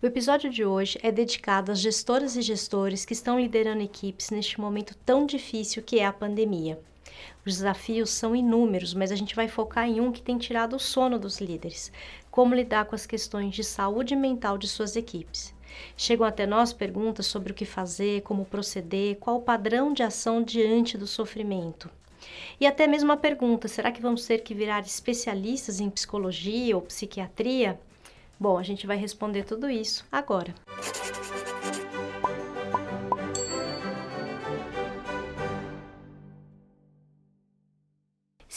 O episódio de hoje é dedicado às gestoras e gestores que estão liderando equipes neste momento tão difícil que é a pandemia. Os desafios são inúmeros, mas a gente vai focar em um que tem tirado o sono dos líderes: como lidar com as questões de saúde mental de suas equipes. Chegam até nós perguntas sobre o que fazer, como proceder, qual o padrão de ação diante do sofrimento. E até mesmo a pergunta: será que vamos ter que virar especialistas em psicologia ou psiquiatria? Bom, a gente vai responder tudo isso agora.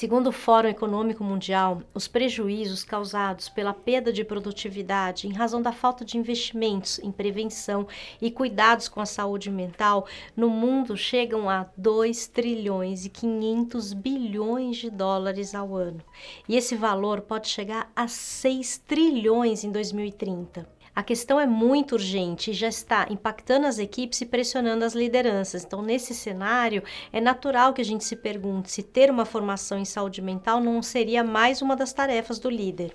Segundo o Fórum Econômico Mundial, os prejuízos causados pela perda de produtividade em razão da falta de investimentos em prevenção e cuidados com a saúde mental no mundo chegam a 2 trilhões e 500 bilhões de dólares ao ano. E esse valor pode chegar a 6 trilhões em 2030. A questão é muito urgente e já está impactando as equipes e pressionando as lideranças. Então, nesse cenário, é natural que a gente se pergunte se ter uma formação em saúde mental não seria mais uma das tarefas do líder.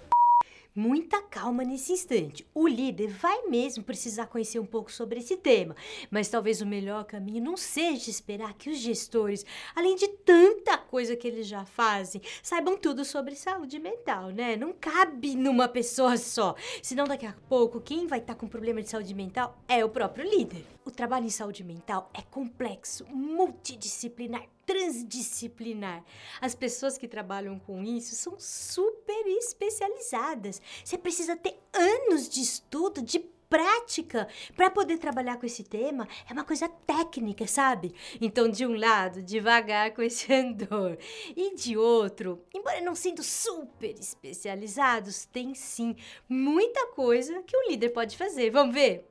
Muita calma nesse instante. O líder vai mesmo precisar conhecer um pouco sobre esse tema, mas talvez o melhor caminho não seja esperar que os gestores, além de tanta coisa que eles já fazem, saibam tudo sobre saúde mental, né? Não cabe numa pessoa só. Senão, daqui a pouco, quem vai estar com problema de saúde mental é o próprio líder. O trabalho em saúde mental é complexo, multidisciplinar, transdisciplinar. As pessoas que trabalham com isso são super especializadas. Você precisa ter anos de estudo, de prática para poder trabalhar com esse tema é uma coisa técnica, sabe? Então, de um lado, devagar com esse andor, e de outro, embora não sendo super especializados, tem sim muita coisa que o líder pode fazer. Vamos ver?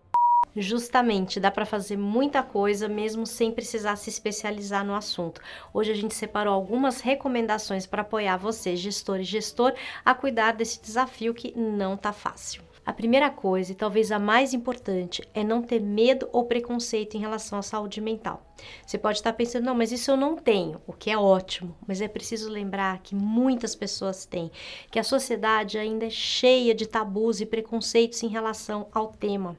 Justamente, dá para fazer muita coisa mesmo sem precisar se especializar no assunto. Hoje a gente separou algumas recomendações para apoiar você, gestor e gestor, a cuidar desse desafio que não tá fácil. A primeira coisa, e talvez a mais importante, é não ter medo ou preconceito em relação à saúde mental. Você pode estar pensando, não, mas isso eu não tenho, o que é ótimo, mas é preciso lembrar que muitas pessoas têm, que a sociedade ainda é cheia de tabus e preconceitos em relação ao tema.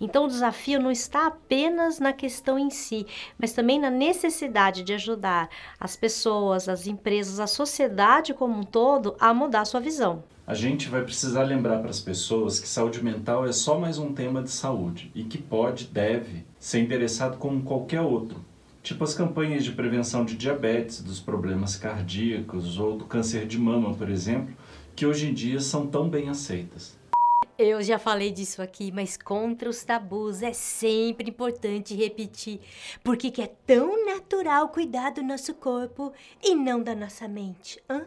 Então, o desafio não está apenas na questão em si, mas também na necessidade de ajudar as pessoas, as empresas, a sociedade como um todo a mudar sua visão. A gente vai precisar lembrar para as pessoas que saúde mental é só mais um tema de saúde e que pode, deve ser endereçado como qualquer outro. Tipo as campanhas de prevenção de diabetes, dos problemas cardíacos ou do câncer de mama, por exemplo, que hoje em dia são tão bem aceitas. Eu já falei disso aqui, mas contra os tabus é sempre importante repetir, porque que é tão natural cuidar do nosso corpo e não da nossa mente, hã?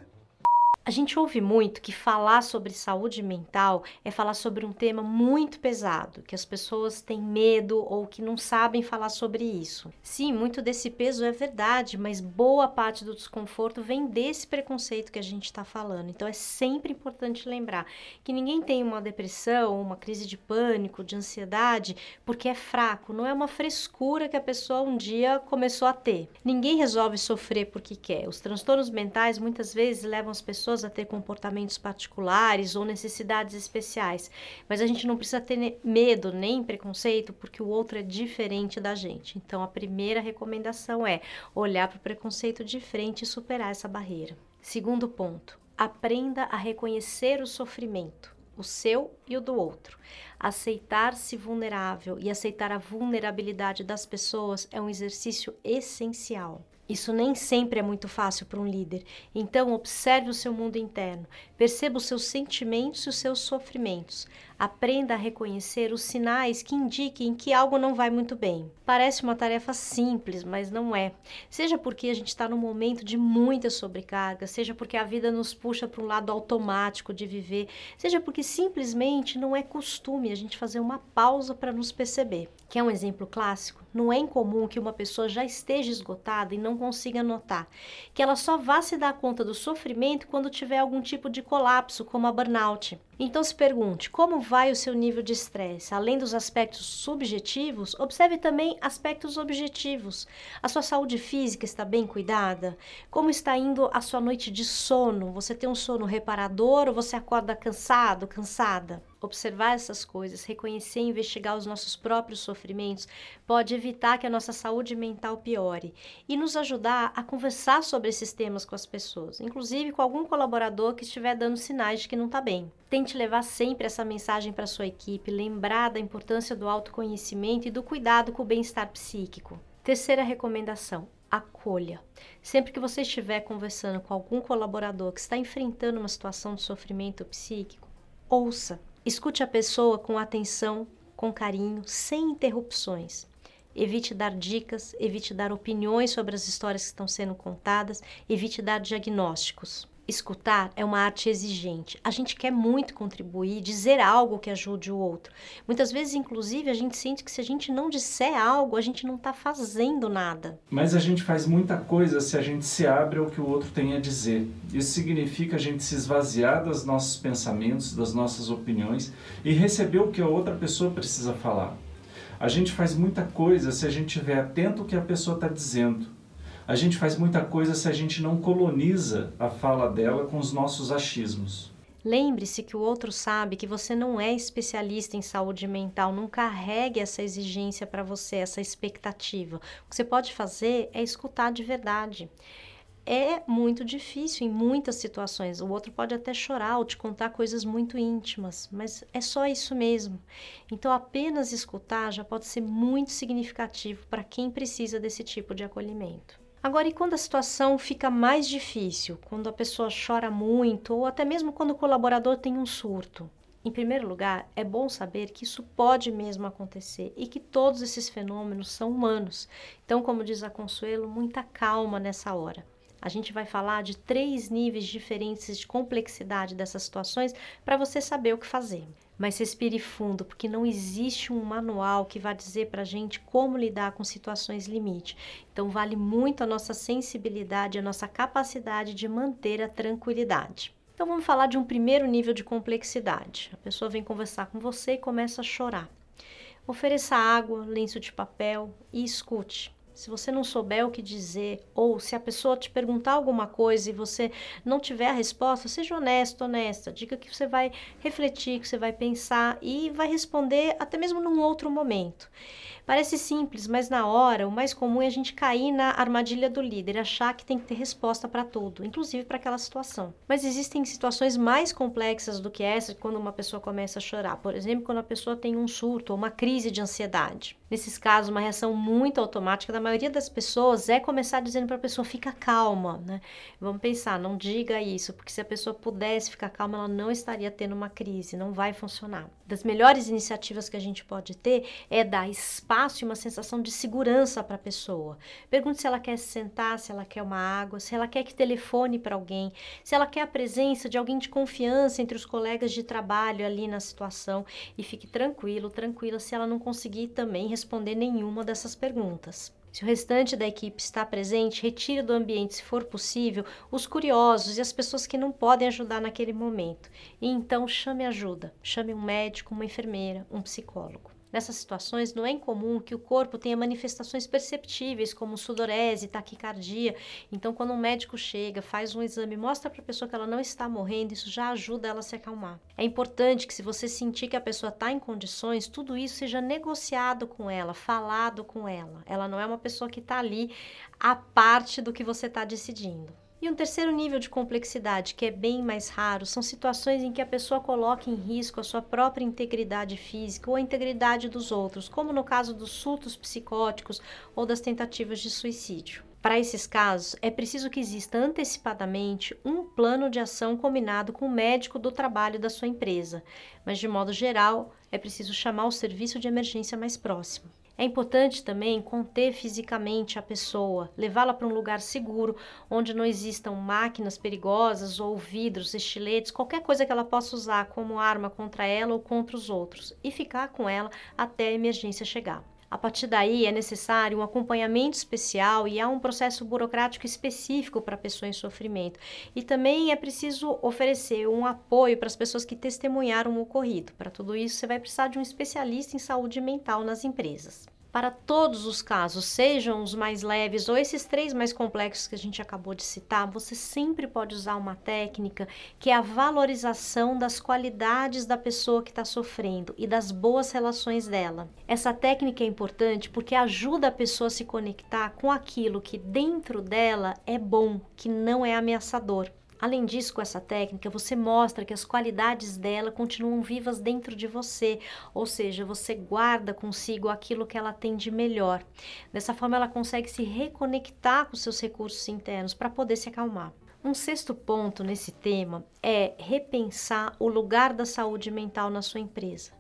A gente ouve muito que falar sobre saúde mental é falar sobre um tema muito pesado, que as pessoas têm medo ou que não sabem falar sobre isso. Sim, muito desse peso é verdade, mas boa parte do desconforto vem desse preconceito que a gente está falando. Então é sempre importante lembrar que ninguém tem uma depressão, uma crise de pânico, de ansiedade, porque é fraco, não é uma frescura que a pessoa um dia começou a ter. Ninguém resolve sofrer porque quer. Os transtornos mentais muitas vezes levam as pessoas pessoas a ter comportamentos particulares ou necessidades especiais, mas a gente não precisa ter medo nem preconceito porque o outro é diferente da gente. Então a primeira recomendação é olhar para o preconceito de frente e superar essa barreira. Segundo ponto, aprenda a reconhecer o sofrimento o seu e o do outro. Aceitar-se vulnerável e aceitar a vulnerabilidade das pessoas é um exercício essencial. Isso nem sempre é muito fácil para um líder. Então, observe o seu mundo interno, perceba os seus sentimentos e os seus sofrimentos. Aprenda a reconhecer os sinais que indiquem que algo não vai muito bem. Parece uma tarefa simples, mas não é. Seja porque a gente está num momento de muita sobrecarga, seja porque a vida nos puxa para um lado automático de viver, seja porque simplesmente não é costume a gente fazer uma pausa para nos perceber. Que é um exemplo clássico? Não é incomum que uma pessoa já esteja esgotada e não consiga notar, que ela só vá se dar conta do sofrimento quando tiver algum tipo de colapso, como a burnout. Então se pergunte como vai o seu nível de estresse. Além dos aspectos subjetivos, observe também aspectos objetivos. A sua saúde física está bem cuidada? Como está indo a sua noite de sono? Você tem um sono reparador ou você acorda cansado, cansada? Observar essas coisas, reconhecer e investigar os nossos próprios sofrimentos, pode evitar que a nossa saúde mental piore e nos ajudar a conversar sobre esses temas com as pessoas, inclusive com algum colaborador que estiver dando sinais de que não está bem. Tente levar sempre essa mensagem para sua equipe, lembrar da importância do autoconhecimento e do cuidado com o bem-estar psíquico. Terceira recomendação: acolha. Sempre que você estiver conversando com algum colaborador que está enfrentando uma situação de sofrimento psíquico, ouça. Escute a pessoa com atenção, com carinho, sem interrupções. Evite dar dicas, evite dar opiniões sobre as histórias que estão sendo contadas, evite dar diagnósticos. Escutar é uma arte exigente. A gente quer muito contribuir, dizer algo que ajude o outro. Muitas vezes, inclusive, a gente sente que se a gente não disser algo, a gente não está fazendo nada. Mas a gente faz muita coisa se a gente se abre ao que o outro tem a dizer. Isso significa a gente se esvaziar dos nossos pensamentos, das nossas opiniões e receber o que a outra pessoa precisa falar. A gente faz muita coisa se a gente estiver atento ao que a pessoa está dizendo a gente faz muita coisa se a gente não coloniza a fala dela com os nossos achismos. Lembre-se que o outro sabe que você não é especialista em saúde mental, não carregue essa exigência para você, essa expectativa. O que você pode fazer é escutar de verdade. É muito difícil em muitas situações. O outro pode até chorar ou te contar coisas muito íntimas, mas é só isso mesmo. Então, apenas escutar já pode ser muito significativo para quem precisa desse tipo de acolhimento. Agora, e quando a situação fica mais difícil? Quando a pessoa chora muito ou até mesmo quando o colaborador tem um surto? Em primeiro lugar, é bom saber que isso pode mesmo acontecer e que todos esses fenômenos são humanos. Então, como diz a Consuelo, muita calma nessa hora. A gente vai falar de três níveis diferentes de complexidade dessas situações para você saber o que fazer. Mas respire fundo, porque não existe um manual que vá dizer para a gente como lidar com situações limite. Então, vale muito a nossa sensibilidade, a nossa capacidade de manter a tranquilidade. Então, vamos falar de um primeiro nível de complexidade. A pessoa vem conversar com você e começa a chorar. Ofereça água, lenço de papel e escute. Se você não souber o que dizer, ou se a pessoa te perguntar alguma coisa e você não tiver a resposta, seja honesto, honesta. Diga que você vai refletir, que você vai pensar e vai responder até mesmo num outro momento. Parece simples, mas na hora o mais comum é a gente cair na armadilha do líder, achar que tem que ter resposta para tudo, inclusive para aquela situação. Mas existem situações mais complexas do que essa quando uma pessoa começa a chorar. Por exemplo, quando a pessoa tem um surto ou uma crise de ansiedade. Nesses casos, uma reação muito automática da maioria das pessoas é começar dizendo para a pessoa fica calma, né? Vamos pensar, não diga isso, porque se a pessoa pudesse ficar calma, ela não estaria tendo uma crise, não vai funcionar. Das melhores iniciativas que a gente pode ter é dar espaço e uma sensação de segurança para a pessoa. Pergunte se ela quer se sentar, se ela quer uma água, se ela quer que telefone para alguém, se ela quer a presença de alguém de confiança entre os colegas de trabalho ali na situação e fique tranquilo, tranquila se ela não conseguir também responder nenhuma dessas perguntas. Se o restante da equipe está presente, retire do ambiente, se for possível, os curiosos e as pessoas que não podem ajudar naquele momento. E então chame ajuda. Chame um médico, uma enfermeira, um psicólogo. Nessas situações, não é incomum que o corpo tenha manifestações perceptíveis, como sudorese, taquicardia. Então, quando um médico chega, faz um exame, mostra para a pessoa que ela não está morrendo, isso já ajuda ela a se acalmar. É importante que, se você sentir que a pessoa está em condições, tudo isso seja negociado com ela, falado com ela. Ela não é uma pessoa que está ali a parte do que você está decidindo. E um terceiro nível de complexidade, que é bem mais raro, são situações em que a pessoa coloca em risco a sua própria integridade física ou a integridade dos outros, como no caso dos surtos psicóticos ou das tentativas de suicídio. Para esses casos, é preciso que exista antecipadamente um plano de ação combinado com o médico do trabalho da sua empresa, mas de modo geral, é preciso chamar o serviço de emergência mais próximo. É importante também conter fisicamente a pessoa, levá-la para um lugar seguro, onde não existam máquinas perigosas ou vidros, estiletes, qualquer coisa que ela possa usar como arma contra ela ou contra os outros, e ficar com ela até a emergência chegar. A partir daí é necessário um acompanhamento especial e há um processo burocrático específico para a pessoa em sofrimento. E também é preciso oferecer um apoio para as pessoas que testemunharam o ocorrido. Para tudo isso, você vai precisar de um especialista em saúde mental nas empresas. Para todos os casos, sejam os mais leves ou esses três mais complexos que a gente acabou de citar, você sempre pode usar uma técnica que é a valorização das qualidades da pessoa que está sofrendo e das boas relações dela. Essa técnica é importante porque ajuda a pessoa a se conectar com aquilo que dentro dela é bom, que não é ameaçador. Além disso, com essa técnica, você mostra que as qualidades dela continuam vivas dentro de você, ou seja, você guarda consigo aquilo que ela tem de melhor. Dessa forma, ela consegue se reconectar com seus recursos internos para poder se acalmar. Um sexto ponto nesse tema é repensar o lugar da saúde mental na sua empresa.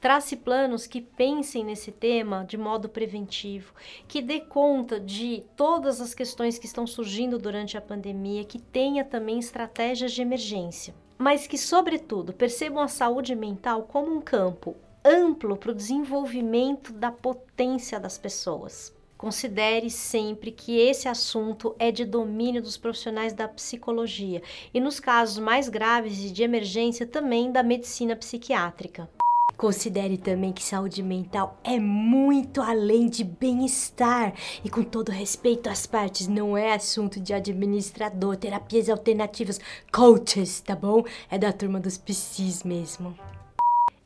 Trace planos que pensem nesse tema de modo preventivo, que dê conta de todas as questões que estão surgindo durante a pandemia, que tenha também estratégias de emergência, mas que, sobretudo, percebam a saúde mental como um campo amplo para o desenvolvimento da potência das pessoas. Considere sempre que esse assunto é de domínio dos profissionais da psicologia e, nos casos mais graves e de emergência, também da medicina psiquiátrica. Considere também que saúde mental é muito além de bem-estar e com todo respeito às partes, não é assunto de administrador, terapias alternativas, coaches, tá bom? É da turma dos psis mesmo.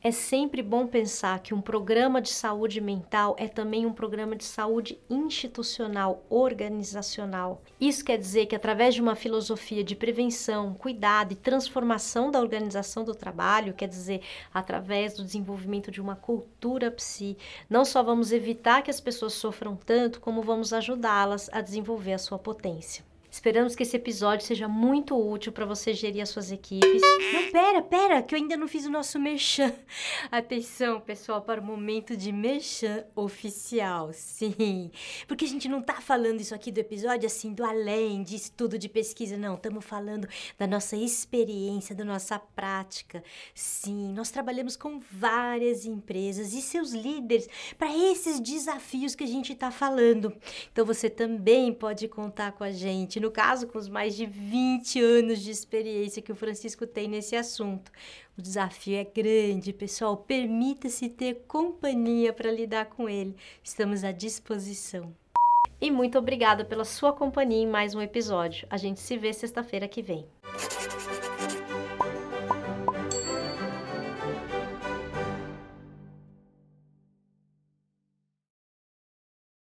É sempre bom pensar que um programa de saúde mental é também um programa de saúde institucional, organizacional. Isso quer dizer que, através de uma filosofia de prevenção, cuidado e transformação da organização do trabalho, quer dizer, através do desenvolvimento de uma cultura psi, não só vamos evitar que as pessoas sofram tanto, como vamos ajudá-las a desenvolver a sua potência. Esperamos que esse episódio seja muito útil para você gerir as suas equipes. Não, pera, pera, que eu ainda não fiz o nosso merchan. Atenção, pessoal, para o momento de merchan oficial. Sim, porque a gente não tá falando isso aqui do episódio assim do além de estudo de pesquisa, não. Estamos falando da nossa experiência, da nossa prática. Sim, nós trabalhamos com várias empresas e seus líderes para esses desafios que a gente está falando. Então você também pode contar com a gente no caso, com os mais de 20 anos de experiência que o Francisco tem nesse assunto. O desafio é grande, pessoal. Permita-se ter companhia para lidar com ele. Estamos à disposição. E muito obrigada pela sua companhia em mais um episódio. A gente se vê sexta-feira que vem.